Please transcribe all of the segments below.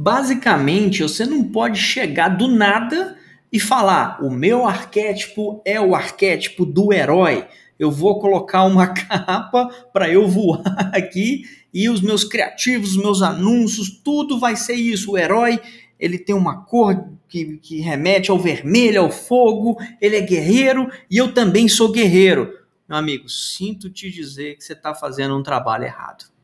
Basicamente, você não pode chegar do nada e falar: o meu arquétipo é o arquétipo do herói. Eu vou colocar uma capa para eu voar aqui e os meus criativos, os meus anúncios, tudo vai ser isso. O herói, ele tem uma cor que, que remete ao vermelho, ao fogo, ele é guerreiro e eu também sou guerreiro. Meu amigo, sinto te dizer que você está fazendo um trabalho errado.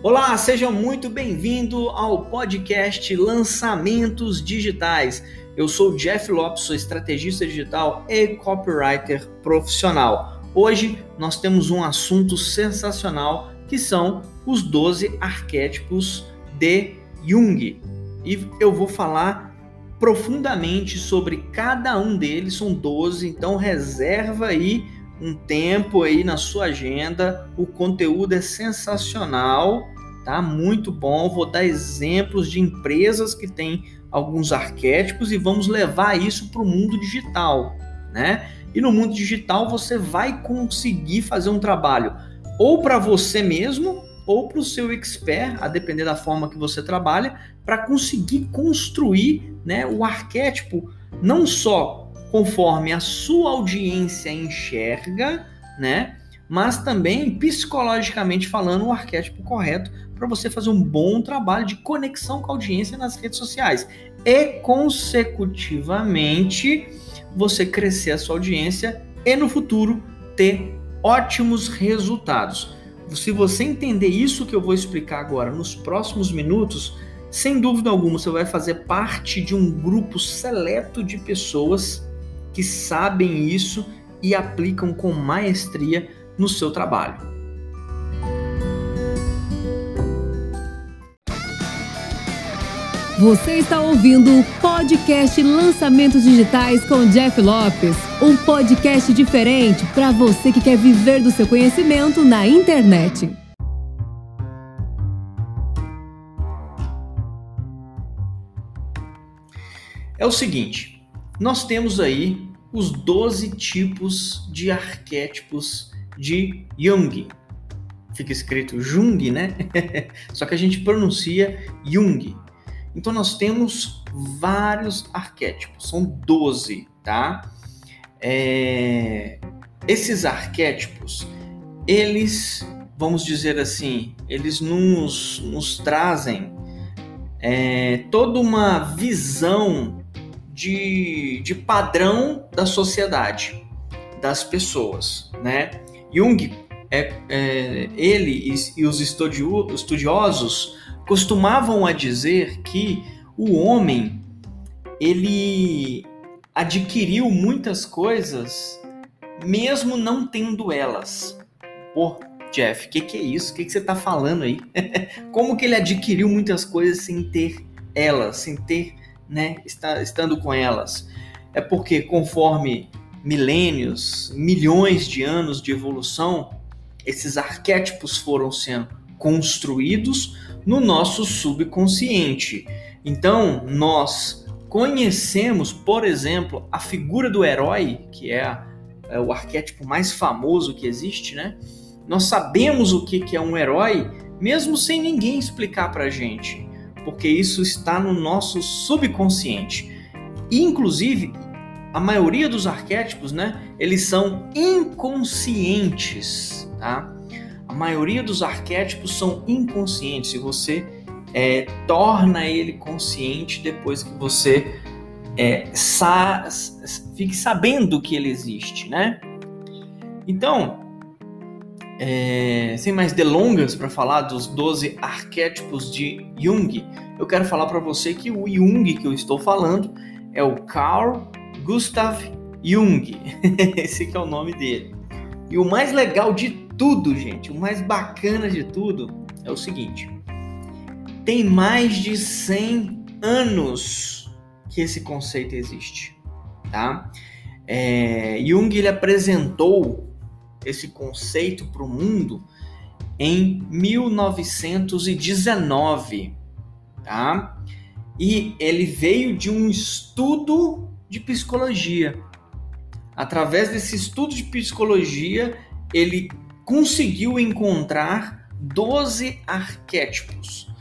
Olá, seja muito bem-vindo ao podcast Lançamentos Digitais. Eu sou Jeff Lopes, sou estrategista digital e copywriter profissional. Hoje nós temos um assunto sensacional que são os 12 arquétipos de Jung. E eu vou falar profundamente sobre cada um deles, são 12, então reserva aí um tempo aí na sua agenda. O conteúdo é sensacional, tá? Muito bom. Vou dar exemplos de empresas que têm alguns arquétipos e vamos levar isso para o mundo digital, né? E no mundo digital você vai conseguir fazer um trabalho ou para você mesmo ou para o seu expert, a depender da forma que você trabalha, para conseguir construir né, o arquétipo não só conforme a sua audiência enxerga, né? Mas também psicologicamente falando o arquétipo correto para você fazer um bom trabalho de conexão com a audiência nas redes sociais e consecutivamente você crescer a sua audiência e no futuro ter ótimos resultados. Se você entender isso que eu vou explicar agora nos próximos minutos, sem dúvida alguma você vai fazer parte de um grupo seleto de pessoas que sabem isso e aplicam com maestria no seu trabalho. Você está ouvindo o podcast Lançamentos Digitais com Jeff Lopes, um podcast diferente para você que quer viver do seu conhecimento na internet. É o seguinte, nós temos aí os 12 tipos de arquétipos de Jung. Fica escrito Jung, né? Só que a gente pronuncia Jung. Então nós temos vários arquétipos, são 12, tá? É... Esses arquétipos, eles, vamos dizer assim, eles nos, nos trazem é, toda uma visão de, de padrão da sociedade, das pessoas, né? Jung, é, é ele e, e os estudiosos costumavam a dizer que o homem ele adquiriu muitas coisas mesmo não tendo elas. Pô, Jeff, o que, que, é isso? O que, que você está falando aí? Como que ele adquiriu muitas coisas sem ter elas, sem ter né, estando com elas. É porque conforme milênios, milhões de anos de evolução, esses arquétipos foram sendo construídos no nosso subconsciente. Então, nós conhecemos, por exemplo, a figura do herói, que é, é o arquétipo mais famoso que existe, né? Nós sabemos o que, que é um herói, mesmo sem ninguém explicar para gente porque isso está no nosso subconsciente. E, inclusive, a maioria dos arquétipos, né, eles são inconscientes, tá? A maioria dos arquétipos são inconscientes e você é, torna ele consciente depois que você é, sa fique sabendo que ele existe, né? Então, é, sem mais delongas para falar dos 12 arquétipos de Jung, eu quero falar para você que o Jung que eu estou falando é o Carl Gustav Jung. Esse é o nome dele. E o mais legal de tudo, gente, o mais bacana de tudo é o seguinte: tem mais de 100 anos que esse conceito existe, tá? É, Jung ele apresentou esse conceito para o mundo em 1919, tá? E ele veio de um estudo de psicologia. Através desse estudo de psicologia, ele conseguiu encontrar 12 arquétipos,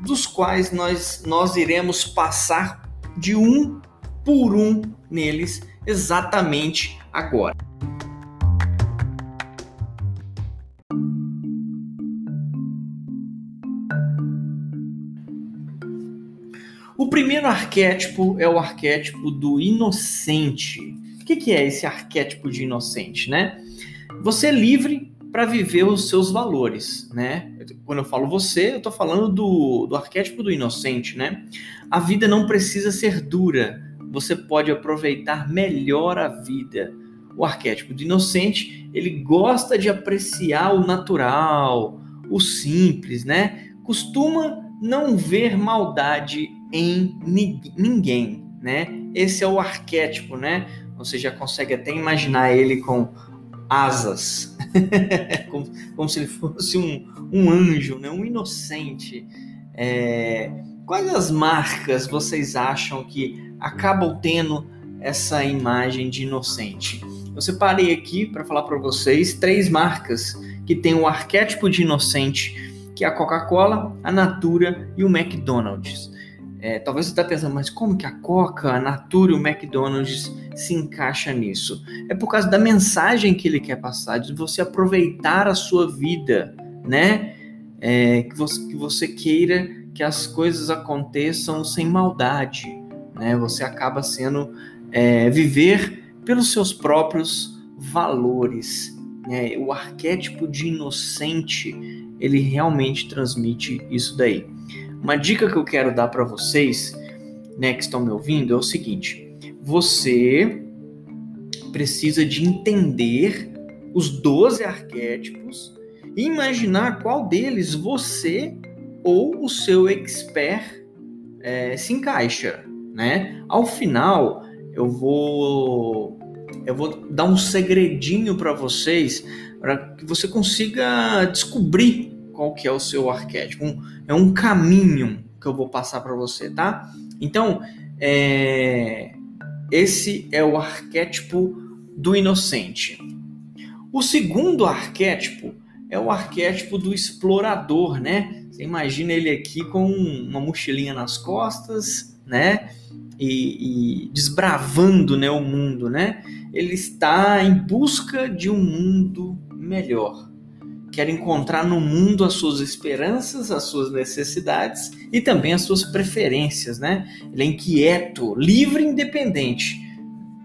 dos quais nós, nós iremos passar de um por um neles exatamente agora. Primeiro arquétipo é o arquétipo do inocente. O que é esse arquétipo de inocente, né? Você é livre para viver os seus valores, né? Quando eu falo você, eu estou falando do, do arquétipo do inocente, né? A vida não precisa ser dura. Você pode aproveitar melhor a vida. O arquétipo do inocente, ele gosta de apreciar o natural, o simples, né? Costuma não ver maldade em ninguém, né? Esse é o arquétipo, né? Você já consegue até imaginar ele com asas, como, como, se ele fosse um, um anjo, né? um inocente. É... Quais as marcas vocês acham que acabam tendo essa imagem de inocente? Eu separei aqui para falar para vocês três marcas que têm o arquétipo de inocente, que é a Coca-Cola, a Natura e o McDonald's. É, talvez você está pensando, mas como que a Coca, a Natura e o McDonald's se encaixa nisso? É por causa da mensagem que ele quer passar, de você aproveitar a sua vida, né? É, que, você, que você queira que as coisas aconteçam sem maldade, né? Você acaba sendo é, viver pelos seus próprios valores. Né? O arquétipo de inocente, ele realmente transmite isso daí. Uma dica que eu quero dar para vocês, né, que estão me ouvindo, é o seguinte: você precisa de entender os 12 arquétipos e imaginar qual deles você ou o seu expert é, se encaixa, né? Ao final, eu vou eu vou dar um segredinho para vocês para que você consiga descobrir qual que é o seu arquétipo. Um, é um caminho que eu vou passar para você, tá? Então, é, esse é o arquétipo do inocente. O segundo arquétipo é o arquétipo do explorador, né? Você imagina ele aqui com uma mochilinha nas costas, né? E, e, desbravando né, o mundo, né? Ele está em busca de um mundo melhor quer encontrar no mundo as suas esperanças, as suas necessidades e também as suas preferências, né? Ele é inquieto, livre e independente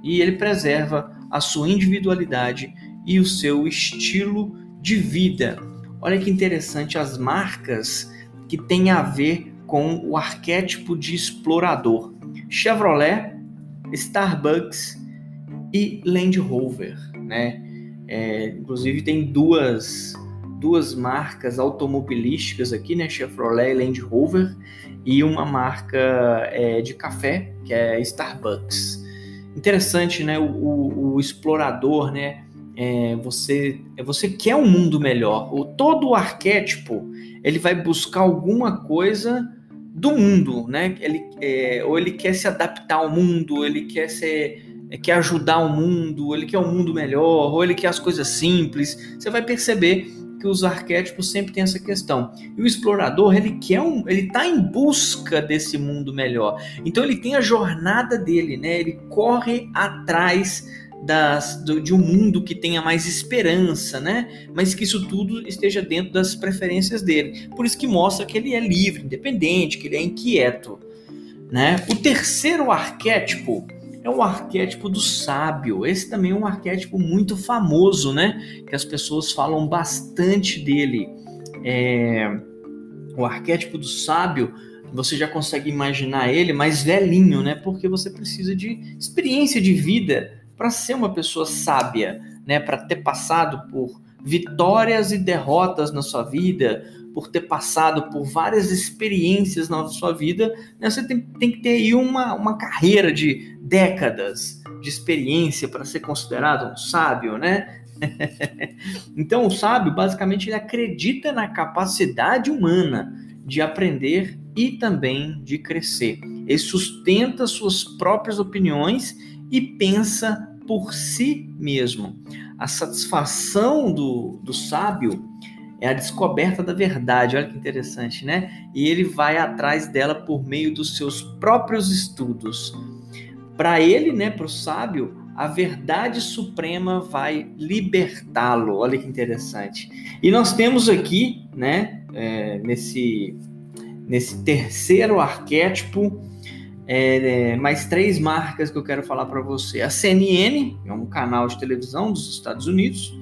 e ele preserva a sua individualidade e o seu estilo de vida. Olha que interessante as marcas que têm a ver com o arquétipo de explorador. Chevrolet, Starbucks e Land Rover, né? É, inclusive tem duas duas marcas automobilísticas aqui, né? Chevrolet e Land Rover, e uma marca é, de café, que é Starbucks. Interessante, né? O, o, o explorador, né? É, você, é, você quer um mundo melhor. O, todo o arquétipo ele vai buscar alguma coisa do mundo, né? Ele, é, ou ele quer se adaptar ao mundo, ele quer ser é, quer ajudar o mundo, ele quer um mundo melhor, ou ele quer as coisas simples. Você vai perceber que os arquétipos sempre têm essa questão. E o explorador, ele quer um, ele está em busca desse mundo melhor. Então ele tem a jornada dele, né? Ele corre atrás das, do, de um mundo que tenha mais esperança, né? Mas que isso tudo esteja dentro das preferências dele. Por isso que mostra que ele é livre, independente, que ele é inquieto, né? O terceiro arquétipo é o arquétipo do sábio. Esse também é um arquétipo muito famoso, né? Que as pessoas falam bastante dele. É... O arquétipo do sábio, você já consegue imaginar ele mais velhinho, né? Porque você precisa de experiência de vida para ser uma pessoa sábia, né? Para ter passado por vitórias e derrotas na sua vida, por ter passado por várias experiências na sua vida, né, você tem, tem, que ter aí uma, uma carreira de décadas de experiência para ser considerado um sábio, né? então, o sábio, basicamente, ele acredita na capacidade humana de aprender e também de crescer. Ele sustenta suas próprias opiniões e pensa por si mesmo. A satisfação do, do sábio é a descoberta da verdade. Olha que interessante, né? E ele vai atrás dela por meio dos seus próprios estudos. Para ele, né, para o sábio, a verdade suprema vai libertá-lo. Olha que interessante. E nós temos aqui, né, é, nesse, nesse terceiro arquétipo, é, mais três marcas que eu quero falar para você. A CNN, é um canal de televisão dos Estados Unidos.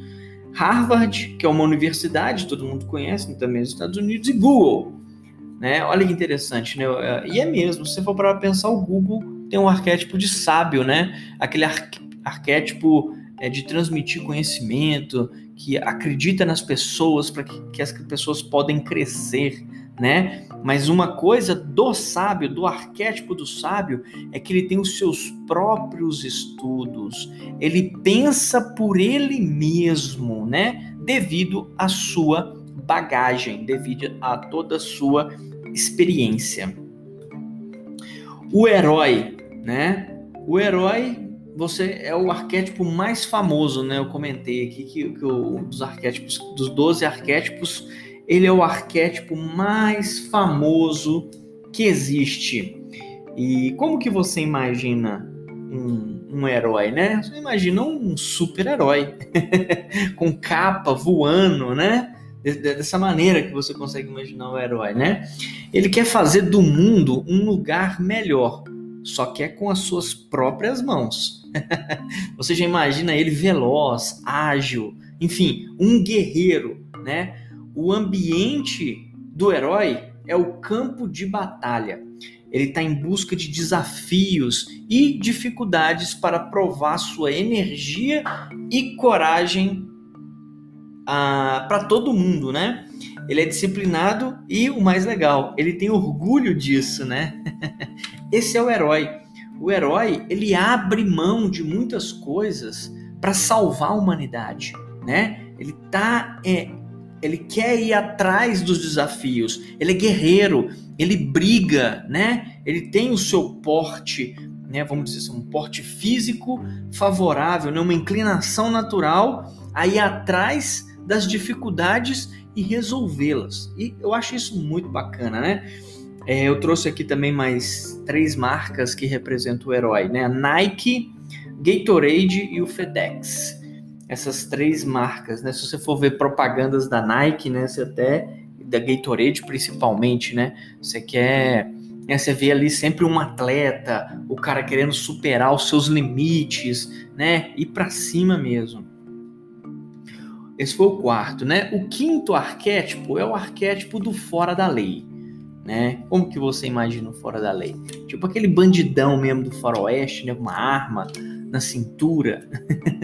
Harvard, que é uma universidade, todo mundo conhece também nos Estados Unidos, e Google. Né? Olha que interessante, né? E é mesmo, se for para pensar, o Google tem um arquétipo de sábio, né? Aquele ar arquétipo é, de transmitir conhecimento, que acredita nas pessoas para que, que as pessoas podem crescer, né? Mas uma coisa do sábio, do arquétipo do sábio, é que ele tem os seus próprios estudos. Ele pensa por ele mesmo, né? Devido à sua bagagem, devido a toda a sua experiência. O herói, né? O herói você é o arquétipo mais famoso, né? Eu comentei aqui que, que o, dos arquétipos, dos 12 arquétipos, ele é o arquétipo mais famoso que existe. E como que você imagina um, um herói, né? Você imagina um super-herói com capa voando, né? Dessa maneira que você consegue imaginar o herói, né? Ele quer fazer do mundo um lugar melhor, só que é com as suas próprias mãos. Você já imagina ele veloz, ágil, enfim, um guerreiro, né? O ambiente do herói é o campo de batalha. Ele está em busca de desafios e dificuldades para provar sua energia e coragem ah, para todo mundo, né? Ele é disciplinado e o mais legal, ele tem orgulho disso, né? Esse é o herói o herói ele abre mão de muitas coisas para salvar a humanidade, né? Ele tá, é, ele quer ir atrás dos desafios. Ele é guerreiro, ele briga, né? Ele tem o seu porte, né? Vamos dizer assim, um porte físico favorável, né? Uma inclinação natural a ir atrás das dificuldades e resolvê-las. E eu acho isso muito bacana, né? É, eu trouxe aqui também mais três marcas que representam o herói, né? A Nike, Gatorade e o FedEx. Essas três marcas, né? Se você for ver propagandas da Nike, né? Você até da Gatorade principalmente, né? Você quer, né? você vê ali sempre um atleta, o cara querendo superar os seus limites, né? Ir para cima mesmo. Esse foi o quarto, né? O quinto arquétipo é o arquétipo do fora da lei né? Como que você imagina fora da lei? Tipo aquele bandidão mesmo do faroeste, né? Uma arma na cintura.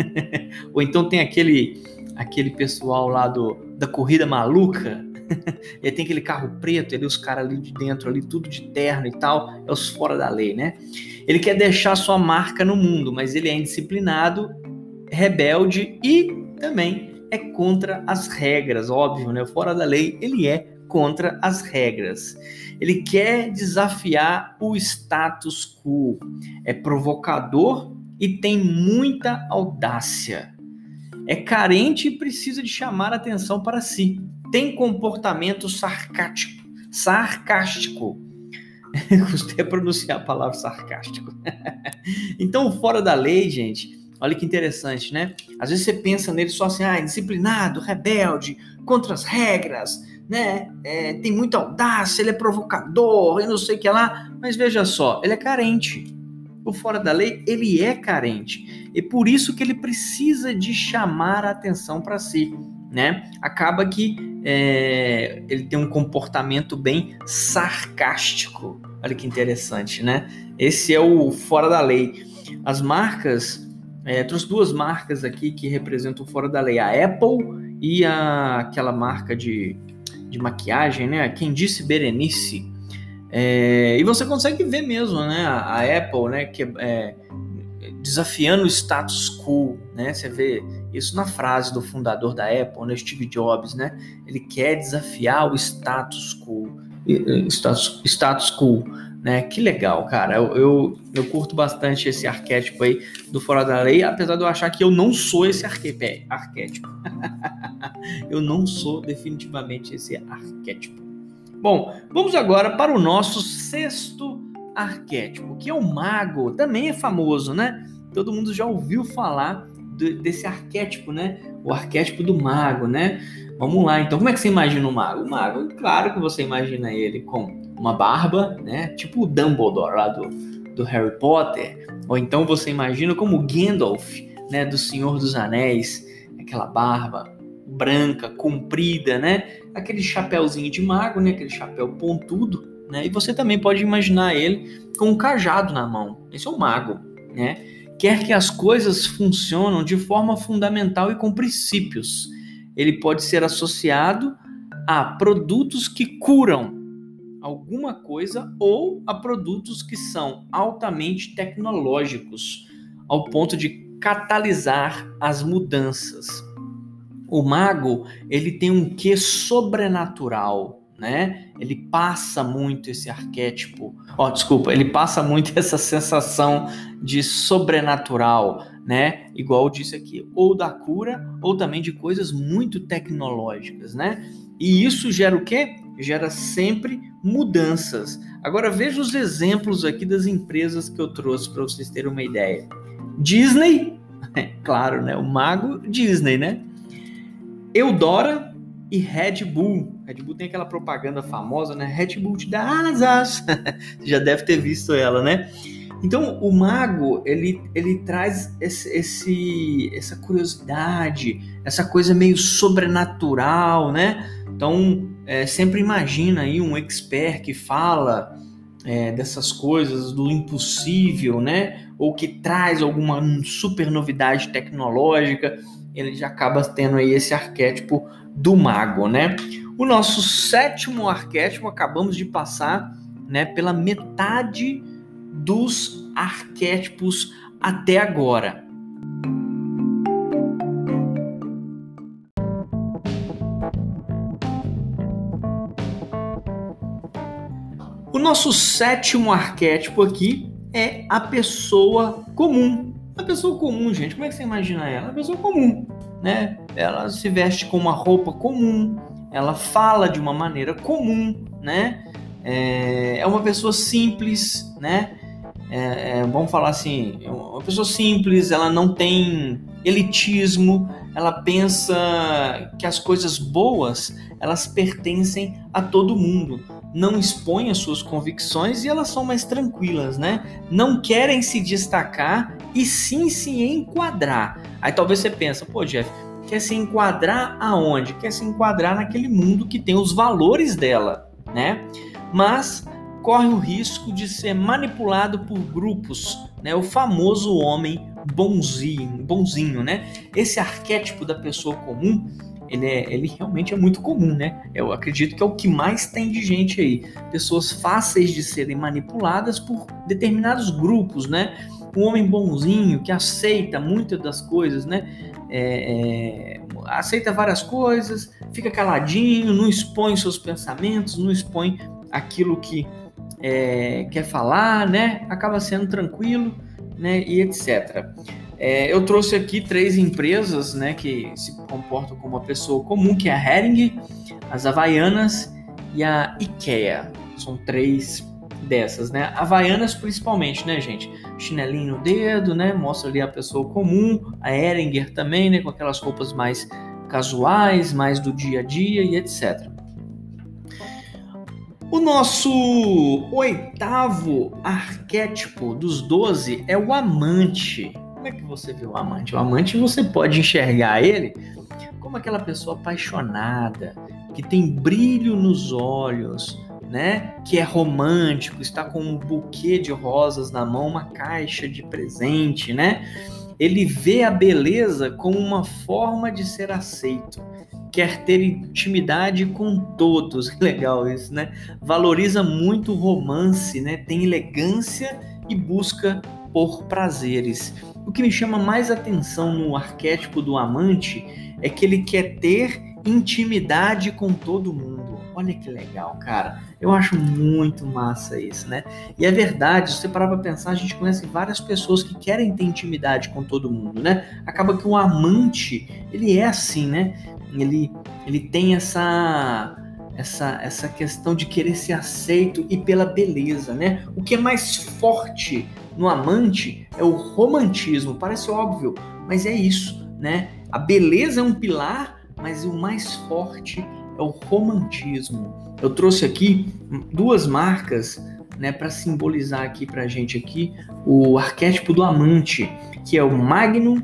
Ou então tem aquele aquele pessoal lá do, da corrida maluca. e tem aquele carro preto, ali os caras ali de dentro, ali tudo de terno e tal, é os fora da lei, né? Ele quer deixar sua marca no mundo, mas ele é indisciplinado, rebelde e também é contra as regras, óbvio, né? Fora da lei, ele é contra as regras. Ele quer desafiar o status quo. É provocador e tem muita audácia. É carente e precisa de chamar atenção para si. Tem comportamento sarcástico. Sarcástico. Gostei pronunciar a palavra sarcástico. então, fora da lei, gente, olha que interessante, né? Às vezes você pensa nele só assim, ah, disciplinado, rebelde, contra as regras, né? É, tem muita audácia, ele é provocador, e não sei o que lá. Mas veja só, ele é carente. O fora da lei, ele é carente. E por isso que ele precisa de chamar a atenção para si, né? Acaba que é, ele tem um comportamento bem sarcástico. Olha que interessante, né? Esse é o fora da lei. As marcas, é, trouxe duas marcas aqui que representam o fora da lei: a Apple e a, aquela marca de de maquiagem, né? Quem disse Berenice. É, e você consegue ver mesmo, né? A, a Apple, né? Que é, desafiando o status quo, né? Você vê isso na frase do fundador da Apple, né? Steve Jobs, né? Ele quer desafiar o status quo, status, status quo, né? Que legal, cara. Eu, eu, eu, curto bastante esse arquétipo aí do fora da lei, apesar de eu achar que eu não sou esse arquétipo. Eu não sou definitivamente esse arquétipo. Bom, vamos agora para o nosso sexto arquétipo, que é o mago. Também é famoso, né? Todo mundo já ouviu falar desse arquétipo, né? O arquétipo do mago, né? Vamos lá, então como é que você imagina o mago? O mago, claro que você imagina ele com uma barba, né? Tipo o Dumbledore lá do, do Harry Potter. Ou então você imagina como Gandalf, né? Do Senhor dos Anéis, aquela barba branca, comprida, né? Aquele chapéuzinho de mago, né? Aquele chapéu pontudo, né? E você também pode imaginar ele com um cajado na mão. Esse é o mago, né? Quer que as coisas funcionem de forma fundamental e com princípios ele pode ser associado a produtos que curam alguma coisa ou a produtos que são altamente tecnológicos, ao ponto de catalisar as mudanças. O mago, ele tem um quê sobrenatural, né? Ele passa muito esse arquétipo, ó, oh, desculpa, ele passa muito essa sensação de sobrenatural, né? Igual eu disse aqui, ou da cura, ou também de coisas muito tecnológicas, né? E isso gera o quê? Gera sempre mudanças. Agora veja os exemplos aqui das empresas que eu trouxe para vocês terem uma ideia. Disney, é claro, né? O mago Disney, né? Eudora e Red Bull. Red Bull tem aquela propaganda famosa, né? Red Bull te dá asas. Você já deve ter visto ela, né? Então, o mago, ele, ele traz esse, esse, essa curiosidade, essa coisa meio sobrenatural, né? Então, é, sempre imagina aí um expert que fala é, dessas coisas, do impossível, né? Ou que traz alguma super novidade tecnológica, ele já acaba tendo aí esse arquétipo do mago, né? O nosso sétimo arquétipo, acabamos de passar né, pela metade dos arquétipos até agora. O nosso sétimo arquétipo aqui é a pessoa comum. A pessoa comum, gente, como é que você imagina ela? A pessoa comum, né? Ela se veste com uma roupa comum, ela fala de uma maneira comum, né? É, é uma pessoa simples, né? é, é, vamos falar assim, é uma pessoa simples, ela não tem elitismo, ela pensa que as coisas boas elas pertencem a todo mundo, não expõe as suas convicções e elas são mais tranquilas, né? Não querem se destacar e sim se enquadrar. Aí talvez você pensa, pô, Jeff, quer se enquadrar aonde? Quer se enquadrar naquele mundo que tem os valores dela, né? Mas corre o risco de ser manipulado por grupos, né? O famoso homem bonzinho, bonzinho, né? Esse arquétipo da pessoa comum, ele, é, ele realmente é muito comum, né? Eu acredito que é o que mais tem de gente aí. Pessoas fáceis de serem manipuladas por determinados grupos, né? Um homem bonzinho que aceita muitas das coisas, né? É, é, aceita várias coisas, fica caladinho, não expõe seus pensamentos, não expõe aquilo que é, quer falar, né? Acaba sendo tranquilo, né? E etc. É, eu trouxe aqui três empresas, né? Que se comportam como uma pessoa comum, que é a Hering, as Havaianas e a IKEA. São três dessas, né? Havaianas principalmente, né, gente? Chinelinho no dedo, né? Mostra ali a pessoa comum. A Heringer também, né? Com aquelas roupas mais casuais, mais do dia a dia e etc. O nosso oitavo arquétipo dos 12 é o amante. Como é que você vê o amante? O amante você pode enxergar ele como aquela pessoa apaixonada, que tem brilho nos olhos, né? Que é romântico, está com um buquê de rosas na mão, uma caixa de presente, né? Ele vê a beleza como uma forma de ser aceito quer ter intimidade com todos. Legal isso, né? Valoriza muito o romance, né? Tem elegância e busca por prazeres. O que me chama mais atenção no arquétipo do amante é que ele quer ter intimidade com todo mundo. Olha que legal, cara. Eu acho muito massa isso, né? E é verdade, se você parar pra pensar, a gente conhece várias pessoas que querem ter intimidade com todo mundo, né? Acaba que o amante, ele é assim, né? Ele, ele tem essa essa, essa questão de querer ser aceito e pela beleza, né? O que é mais forte no amante é o romantismo. Parece óbvio, mas é isso, né? A beleza é um pilar, mas o mais forte é o romantismo. Eu trouxe aqui duas marcas, né, para simbolizar aqui para a gente aqui o arquétipo do amante, que é o Magnum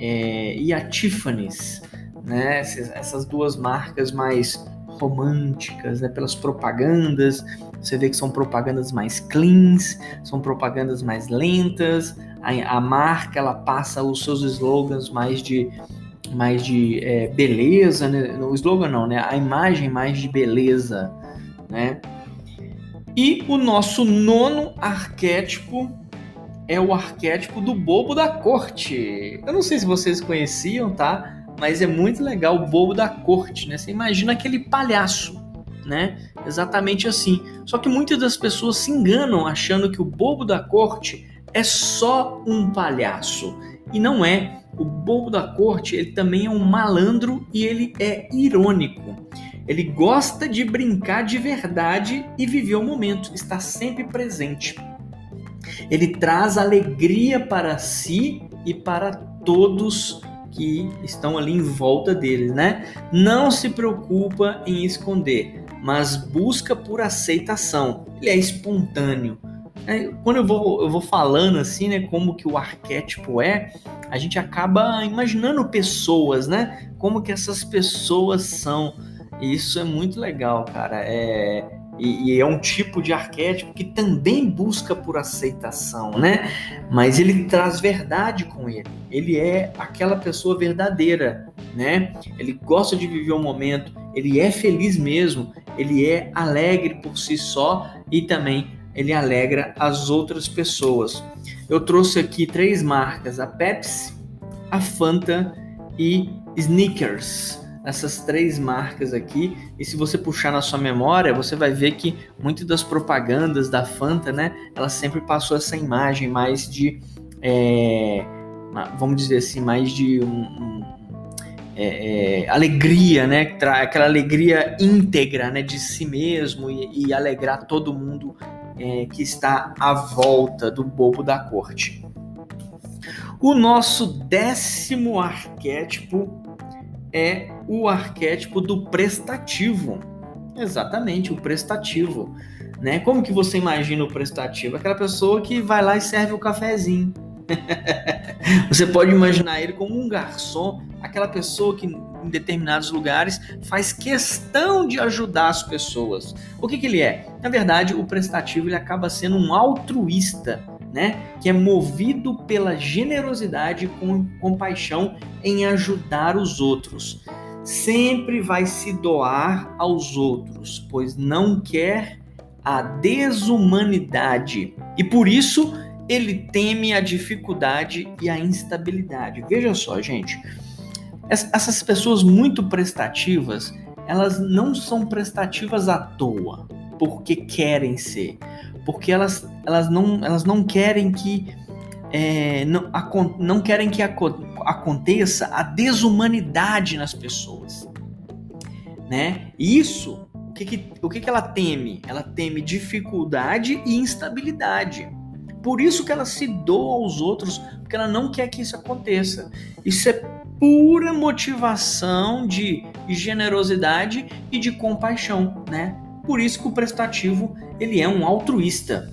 é, e a Tiffany's, né? Essas duas marcas mais românticas, né? Pelas propagandas, você vê que são propagandas mais cleans, são propagandas mais lentas. A, a marca ela passa os seus slogans mais de mais de é, beleza, né? o slogan não, né? A imagem mais de beleza, né? E o nosso nono arquétipo é o arquétipo do bobo da corte. Eu não sei se vocês conheciam, tá? Mas é muito legal o bobo da corte, né? Você imagina aquele palhaço, né? Exatamente assim. Só que muitas das pessoas se enganam achando que o bobo da corte é só um palhaço. E não é. O bobo da corte, ele também é um malandro e ele é irônico. Ele gosta de brincar de verdade e viver o momento, está sempre presente. Ele traz alegria para si e para todos que estão ali em volta deles, né? Não se preocupa em esconder, mas busca por aceitação. Ele é espontâneo. É, quando eu vou, eu vou falando assim, né, como que o arquétipo é, a gente acaba imaginando pessoas, né? Como que essas pessoas são. E isso é muito legal, cara. É, e, e, é um tipo de arquétipo que também busca por aceitação, né? Mas ele traz verdade com ele. Ele é aquela pessoa verdadeira, né? Ele gosta de viver o momento, ele é feliz mesmo, ele é alegre por si só e também ele alegra as outras pessoas. Eu trouxe aqui três marcas: a Pepsi, a Fanta e Snickers essas três marcas aqui. E se você puxar na sua memória, você vai ver que muitas das propagandas da Fanta, né, ela sempre passou essa imagem mais de, é, vamos dizer assim, mais de um, um é, é, alegria, né, aquela alegria íntegra, né, de si mesmo e, e alegrar todo mundo é, que está à volta do bobo da corte. O nosso décimo arquétipo é o arquétipo do prestativo. Exatamente, o prestativo. Né? Como que você imagina o prestativo? Aquela pessoa que vai lá e serve o cafezinho. você pode imaginar ele como um garçom, aquela pessoa que em determinados lugares faz questão de ajudar as pessoas. O que, que ele é? Na verdade, o prestativo ele acaba sendo um altruísta né? Que é movido pela generosidade com compaixão em ajudar os outros. Sempre vai se doar aos outros, pois não quer a desumanidade. E por isso ele teme a dificuldade e a instabilidade. Veja só, gente. Essas pessoas muito prestativas, elas não são prestativas à toa, porque querem ser porque elas, elas, não, elas não querem que é, não, não querem que aconteça a desumanidade nas pessoas, né? Isso, o que, que, o que, que ela teme? Ela teme dificuldade e instabilidade. Por isso que ela se doa aos outros, porque ela não quer que isso aconteça. Isso é pura motivação de generosidade e de compaixão, né? Por isso que o prestativo ele é um altruísta.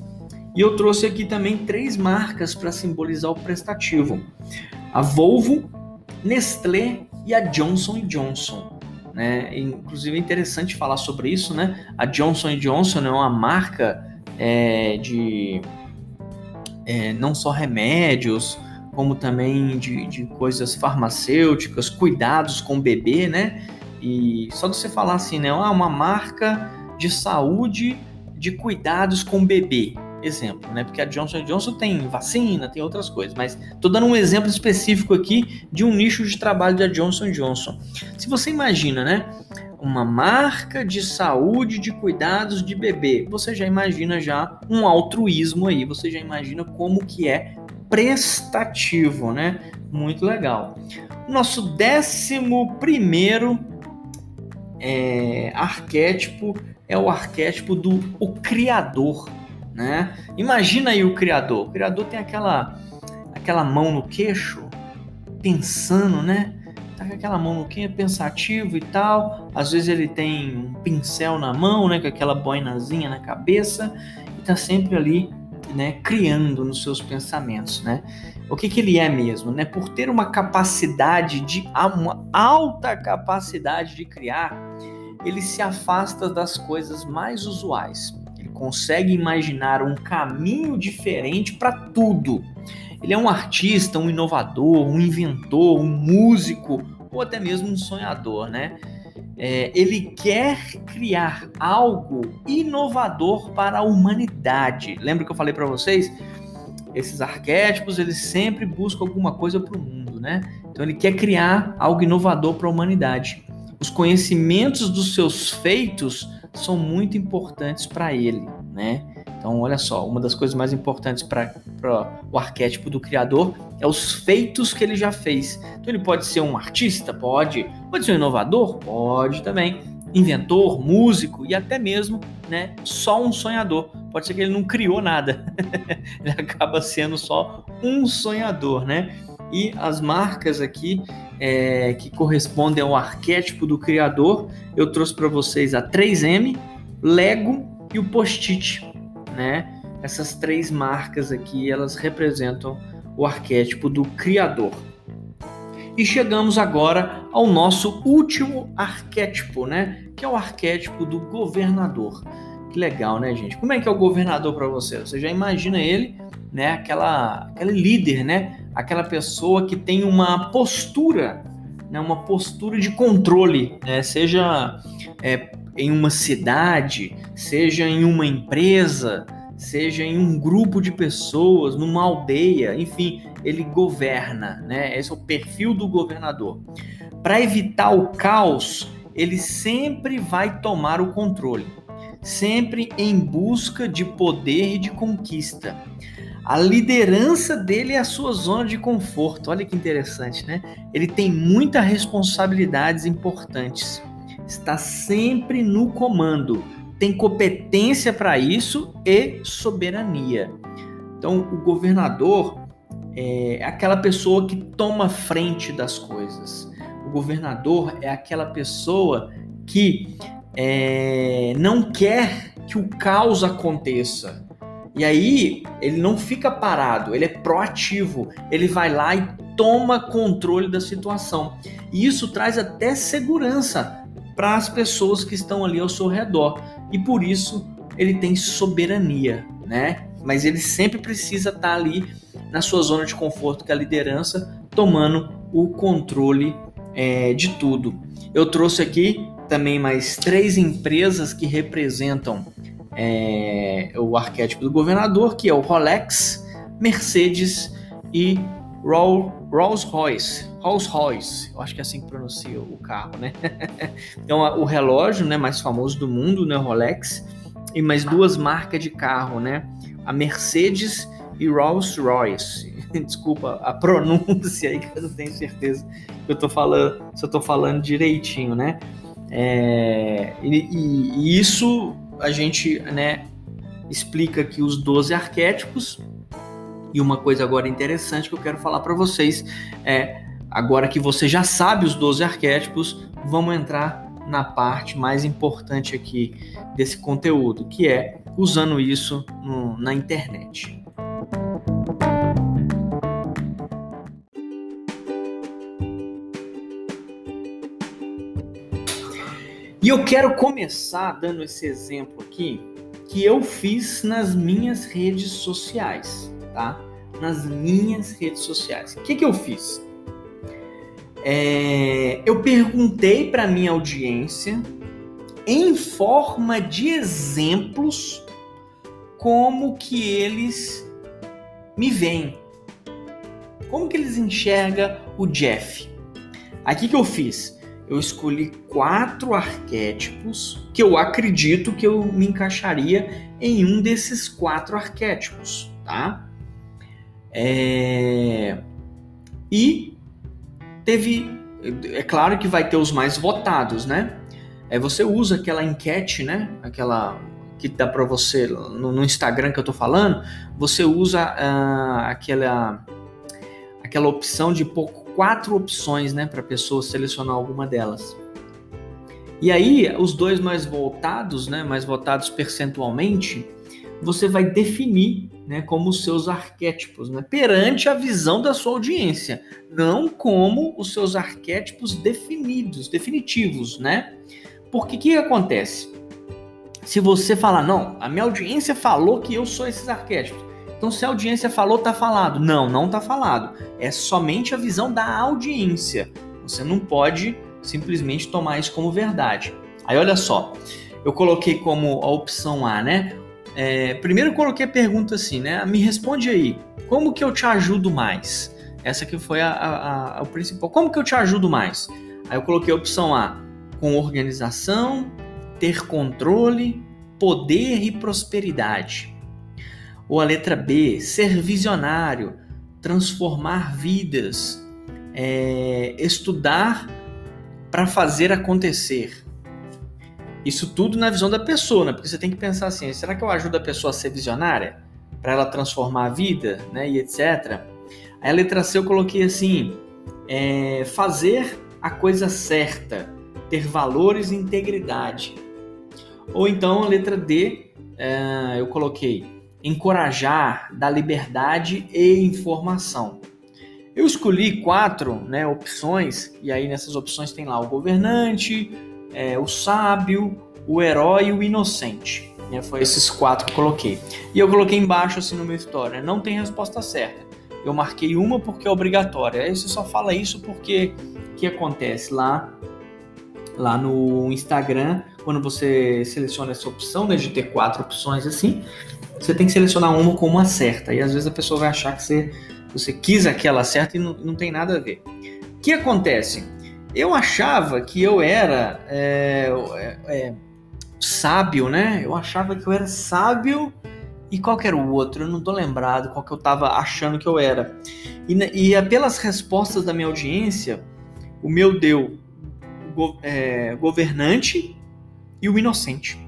E eu trouxe aqui também três marcas para simbolizar o prestativo: a Volvo, Nestlé e a Johnson Johnson. Né? Inclusive é interessante falar sobre isso, né? A Johnson Johnson é uma marca é, de é, não só remédios, como também de, de coisas farmacêuticas, cuidados com o bebê, né? E só de você falar assim, né? Ah, uma marca de saúde de cuidados com bebê. Exemplo, né? Porque a Johnson Johnson tem vacina, tem outras coisas, mas tô dando um exemplo específico aqui de um nicho de trabalho da Johnson Johnson. Se você imagina, né? uma marca de saúde de cuidados de bebê. Você já imagina já um altruísmo aí, você já imagina como que é prestativo, né? Muito legal. Nosso décimo primeiro é, arquétipo é o arquétipo do o criador, né? Imagina aí o criador. O criador tem aquela aquela mão no queixo, pensando, né? Tá com aquela mão no queixo, pensativo e tal. Às vezes ele tem um pincel na mão, né? Com aquela boinazinha na cabeça e tá sempre ali, né? Criando nos seus pensamentos, né? O que, que ele é mesmo, né? Por ter uma capacidade de uma alta capacidade de criar, ele se afasta das coisas mais usuais. Ele consegue imaginar um caminho diferente para tudo. Ele é um artista, um inovador, um inventor, um músico ou até mesmo um sonhador, né? É, ele quer criar algo inovador para a humanidade. Lembra que eu falei para vocês? Esses arquétipos eles sempre buscam alguma coisa para o mundo, né? Então ele quer criar algo inovador para a humanidade. Os conhecimentos dos seus feitos são muito importantes para ele, né? Então, olha só, uma das coisas mais importantes para o arquétipo do criador é os feitos que ele já fez. Então, ele pode ser um artista? Pode. Pode ser um inovador? Pode também. Inventor, músico e até mesmo né, só um sonhador. Pode ser que ele não criou nada, ele acaba sendo só um sonhador, né? E as marcas aqui é, que correspondem ao arquétipo do criador, eu trouxe para vocês a 3M, Lego e o Post-it né? Essas três marcas aqui, elas representam o arquétipo do criador. E chegamos agora ao nosso último arquétipo, né? Que é o arquétipo do governador. Que legal, né, gente? Como é que é o governador para você? Você já imagina ele, né? Aquela, aquele líder, né? Aquela pessoa que tem uma postura, né? Uma postura de controle, né? Seja é, em uma cidade, seja em uma empresa, seja em um grupo de pessoas, numa aldeia, enfim, ele governa, né? Esse é o perfil do governador. Para evitar o caos, ele sempre vai tomar o controle, sempre em busca de poder e de conquista. A liderança dele é a sua zona de conforto. Olha que interessante, né? Ele tem muitas responsabilidades importantes está sempre no comando, tem competência para isso e soberania. Então, o governador é aquela pessoa que toma frente das coisas. O governador é aquela pessoa que é, não quer que o caos aconteça. E aí ele não fica parado, ele é proativo, ele vai lá e toma controle da situação. E isso traz até segurança para as pessoas que estão ali ao seu redor. E por isso ele tem soberania, né? Mas ele sempre precisa estar tá ali na sua zona de conforto, que é a liderança, tomando o controle é, de tudo. Eu trouxe aqui também mais três empresas que representam é, o arquétipo do governador, que é o Rolex, Mercedes e Rolls Royce. Rolls Royce, eu acho que é assim que pronuncia o carro, né? então o relógio, né, mais famoso do mundo, né, Rolex, e mais duas marcas de carro, né? A Mercedes e Rolls Royce. Desculpa a pronúncia aí que eu não tenho certeza que eu tô falando, se eu tô falando direitinho, né? É, e, e, e isso a gente, né, explica aqui os 12 arquétipos. E uma coisa agora interessante que eu quero falar para vocês é Agora que você já sabe os 12 arquétipos, vamos entrar na parte mais importante aqui desse conteúdo, que é usando isso no, na internet. E eu quero começar dando esse exemplo aqui que eu fiz nas minhas redes sociais, tá? Nas minhas redes sociais. O que, que eu fiz? É, eu perguntei para minha audiência, em forma de exemplos, como que eles me veem. Como que eles enxergam o Jeff? Aqui que eu fiz? eu escolhi quatro arquétipos que eu acredito que eu me encaixaria em um desses quatro arquétipos, tá? É... E teve, é claro que vai ter os mais votados, né? É, você usa aquela enquete, né? Aquela que dá para você no, no, Instagram que eu tô falando, você usa uh, aquela aquela opção de pôr quatro opções, né, para pessoa selecionar alguma delas. E aí, os dois mais votados, né, mais votados percentualmente, você vai definir, né, como os seus arquétipos, né, perante a visão da sua audiência, não como os seus arquétipos definidos, definitivos, né? Porque que acontece? Se você falar, não, a minha audiência falou que eu sou esses arquétipos. Então, se a audiência falou, tá falado. Não, não tá falado. É somente a visão da audiência. Você não pode simplesmente tomar isso como verdade. Aí, olha só, eu coloquei como a opção A, né? É, primeiro coloquei a pergunta assim, né? Me responde aí, como que eu te ajudo mais? Essa que foi a, a, a, o principal. Como que eu te ajudo mais? Aí eu coloquei a opção A, com organização, ter controle, poder e prosperidade. Ou a letra B, ser visionário, transformar vidas, é, estudar para fazer acontecer. Isso tudo na visão da pessoa, né? Porque você tem que pensar assim: será que eu ajudo a pessoa a ser visionária? Para ela transformar a vida, né? E etc. Aí a letra C eu coloquei assim: é, fazer a coisa certa, ter valores e integridade. Ou então a letra D, é, eu coloquei encorajar, dar liberdade e informação. Eu escolhi quatro né, opções, e aí nessas opções tem lá o governante, é, o sábio, o herói e o inocente. Né, foi esses quatro que eu coloquei. E eu coloquei embaixo assim no meu história, não tem resposta certa. Eu marquei uma porque é obrigatória. Aí você só fala isso porque o que acontece lá lá no Instagram, quando você seleciona essa opção, né, de ter quatro opções assim, você tem que selecionar uma como uma certa. E às vezes a pessoa vai achar que você, você quis aquela certa e não, não tem nada a ver. O que acontece? Eu achava que eu era é, é, é, sábio, né? Eu achava que eu era sábio e qual era o outro? Eu não tô lembrado qual que eu tava achando que eu era. E, e pelas respostas da minha audiência, o meu deu go, é, governante e o inocente.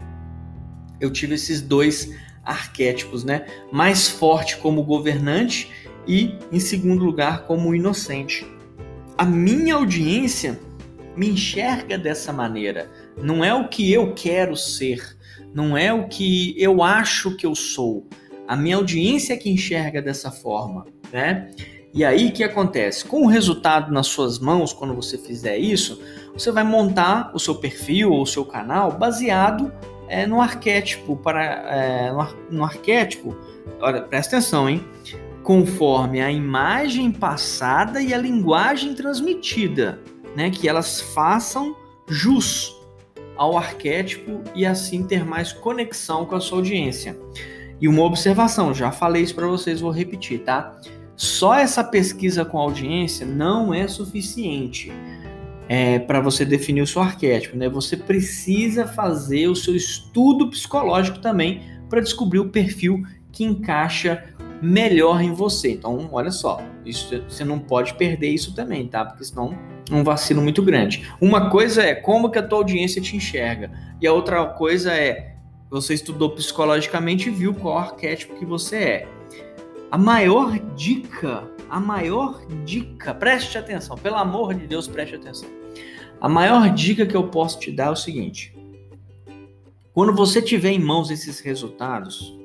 Eu tive esses dois arquétipos, né? Mais forte como governante e, em segundo lugar, como inocente. A minha audiência me enxerga dessa maneira. Não é o que eu quero ser, não é o que eu acho que eu sou. A minha audiência é que enxerga dessa forma, né? E aí o que acontece? Com o resultado nas suas mãos, quando você fizer isso, você vai montar o seu perfil ou o seu canal baseado é, no arquétipo para é, no, no arquétipo. Olha, presta atenção, hein? Conforme a imagem passada e a linguagem transmitida, né? Que elas façam jus ao arquétipo e assim ter mais conexão com a sua audiência. E uma observação, já falei isso para vocês, vou repetir, tá? Só essa pesquisa com audiência não é suficiente é, para você definir o seu arquétipo, né? Você precisa fazer o seu estudo psicológico também para descobrir o perfil que encaixa melhor em você. Então, olha só, isso, você não pode perder isso também, tá? Porque senão é um vacilo muito grande. Uma coisa é como que a tua audiência te enxerga, e a outra coisa é você estudou psicologicamente e viu qual arquétipo que você é. A maior dica, a maior dica, preste atenção, pelo amor de Deus, preste atenção. A maior dica que eu posso te dar é o seguinte: quando você tiver em mãos esses resultados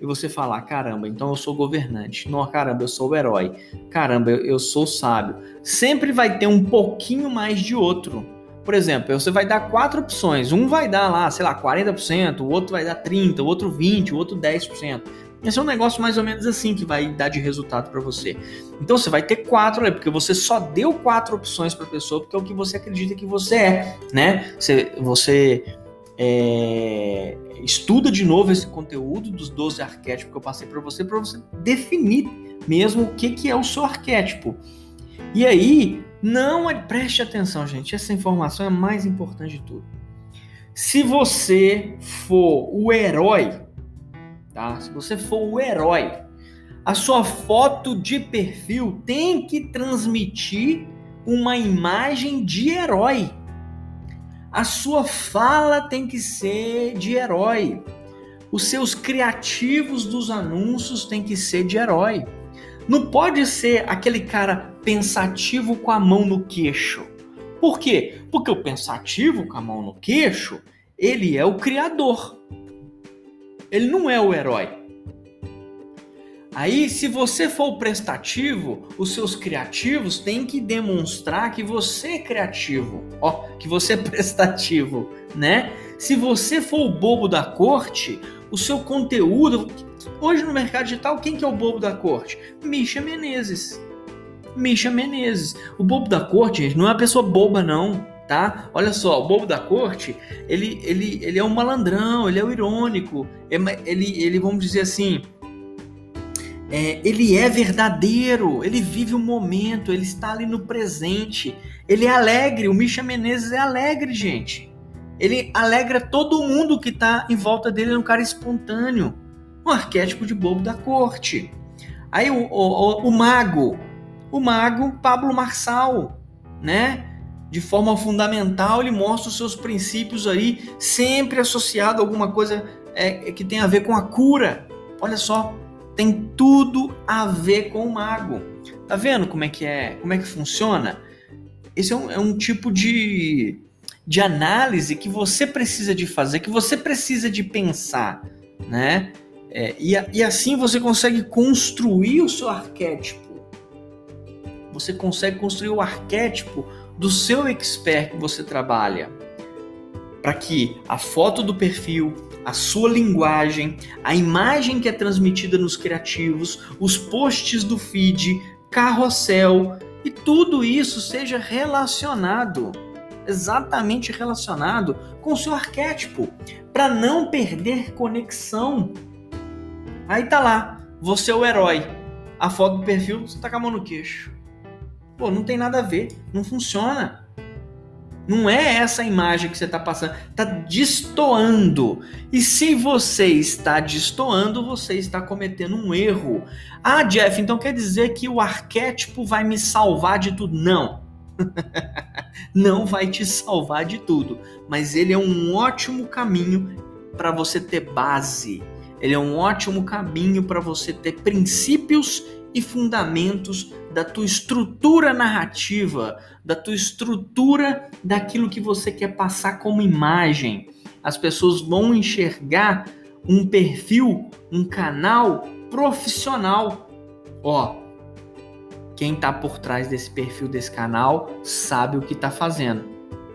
e você falar, caramba, então eu sou governante, não, caramba, eu sou o herói, caramba, eu, eu sou sábio, sempre vai ter um pouquinho mais de outro. Por exemplo, você vai dar quatro opções. Um vai dar lá, sei lá, 40%, o outro vai dar 30%, o outro 20%, o outro 10%. Esse é um negócio mais ou menos assim que vai dar de resultado para você. Então você vai ter quatro, né? Porque você só deu quatro opções para a pessoa porque é o que você acredita que você é, né? Você, você é, estuda de novo esse conteúdo dos 12 arquétipos que eu passei para você, para você definir mesmo o que, que é o seu arquétipo. E aí, Não, preste atenção, gente. Essa informação é a mais importante de tudo. Se você for o herói, tá? Se você for o herói, a sua foto de perfil tem que transmitir uma imagem de herói. A sua fala tem que ser de herói. Os seus criativos dos anúncios tem que ser de herói. Não pode ser aquele cara pensativo com a mão no queixo. Por quê? Porque o pensativo com a mão no queixo, ele é o criador. Ele não é o herói. Aí, se você for o prestativo, os seus criativos têm que demonstrar que você é criativo, ó, que você é prestativo, né? Se você for o bobo da corte, o seu conteúdo, hoje no mercado digital, quem que é o bobo da corte? Misha Menezes. Misha Menezes. O bobo da corte, gente, não é uma pessoa boba, não, tá? Olha só, o bobo da corte, ele, ele, ele é um malandrão, ele é o irônico, é ele, ele, vamos dizer assim, é, ele é verdadeiro, ele vive o momento, ele está ali no presente, ele é alegre, o Misha Menezes é alegre, gente. Ele alegra todo mundo que está em volta dele, é um cara espontâneo, um arquétipo de bobo da corte. Aí o, o, o mago, o mago Pablo Marçal, né? De forma fundamental, ele mostra os seus princípios aí, sempre associado a alguma coisa é, que tem a ver com a cura. Olha só, tem tudo a ver com o mago. Tá vendo como é que é, como é que funciona? Esse é um, é um tipo de, de análise que você precisa de fazer, que você precisa de pensar, né? É, e, e assim você consegue construir o seu arquétipo você consegue construir o arquétipo do seu expert que você trabalha. Para que a foto do perfil, a sua linguagem, a imagem que é transmitida nos criativos, os posts do feed, carrossel e tudo isso seja relacionado, exatamente relacionado com o seu arquétipo, para não perder conexão. Aí tá lá, você é o herói. A foto do perfil, você tá com a mão no queixo. Pô, não tem nada a ver, não funciona. Não é essa imagem que você está passando, está destoando. E se você está destoando, você está cometendo um erro. Ah, Jeff, então quer dizer que o arquétipo vai me salvar de tudo? Não. não vai te salvar de tudo, mas ele é um ótimo caminho para você ter base. Ele é um ótimo caminho para você ter princípios e fundamentos da tua estrutura narrativa, da tua estrutura daquilo que você quer passar como imagem. As pessoas vão enxergar um perfil, um canal profissional. Ó, quem está por trás desse perfil desse canal sabe o que está fazendo.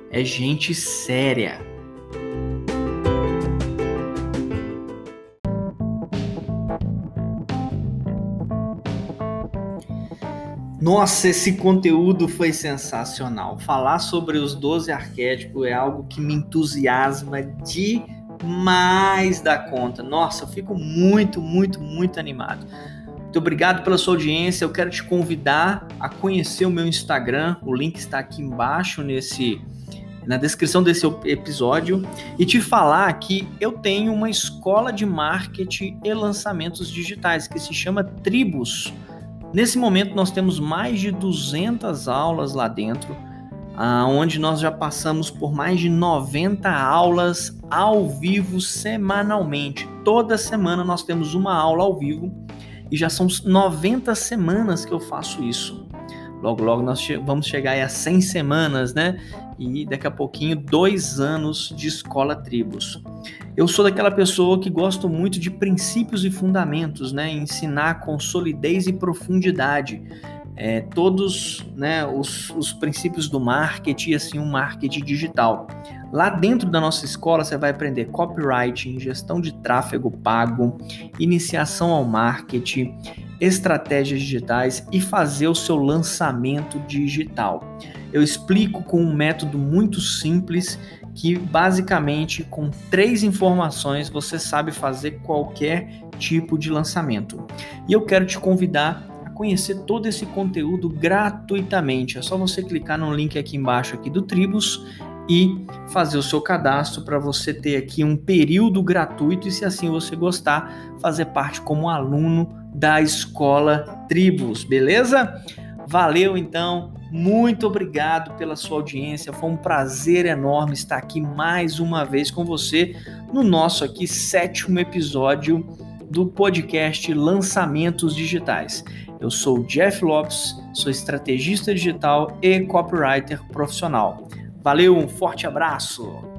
É gente séria. Nossa, esse conteúdo foi sensacional. Falar sobre os 12 arquétipos é algo que me entusiasma demais da conta. Nossa, eu fico muito, muito, muito animado. Muito obrigado pela sua audiência. Eu quero te convidar a conhecer o meu Instagram. O link está aqui embaixo nesse na descrição desse episódio e te falar que eu tenho uma escola de marketing e lançamentos digitais que se chama Tribus. Nesse momento nós temos mais de 200 aulas lá dentro, onde nós já passamos por mais de 90 aulas ao vivo semanalmente. Toda semana nós temos uma aula ao vivo e já são 90 semanas que eu faço isso. Logo, logo nós vamos chegar a 100 semanas, né? E daqui a pouquinho, dois anos de escola tribos. Eu sou daquela pessoa que gosto muito de princípios e fundamentos, né? Ensinar com solidez e profundidade. É, todos né, os, os princípios do marketing assim o um marketing digital. Lá dentro da nossa escola você vai aprender copywriting, gestão de tráfego pago, iniciação ao marketing, estratégias digitais e fazer o seu lançamento digital. Eu explico com um método muito simples que basicamente com três informações você sabe fazer qualquer tipo de lançamento. E eu quero te convidar conhecer todo esse conteúdo gratuitamente. É só você clicar no link aqui embaixo aqui do Tribus e fazer o seu cadastro para você ter aqui um período gratuito e se assim você gostar, fazer parte como aluno da escola Tribus, beleza? Valeu então, muito obrigado pela sua audiência. Foi um prazer enorme estar aqui mais uma vez com você no nosso aqui sétimo episódio do podcast Lançamentos Digitais. Eu sou Jeff Lopes, sou estrategista digital e copywriter profissional. Valeu, um forte abraço!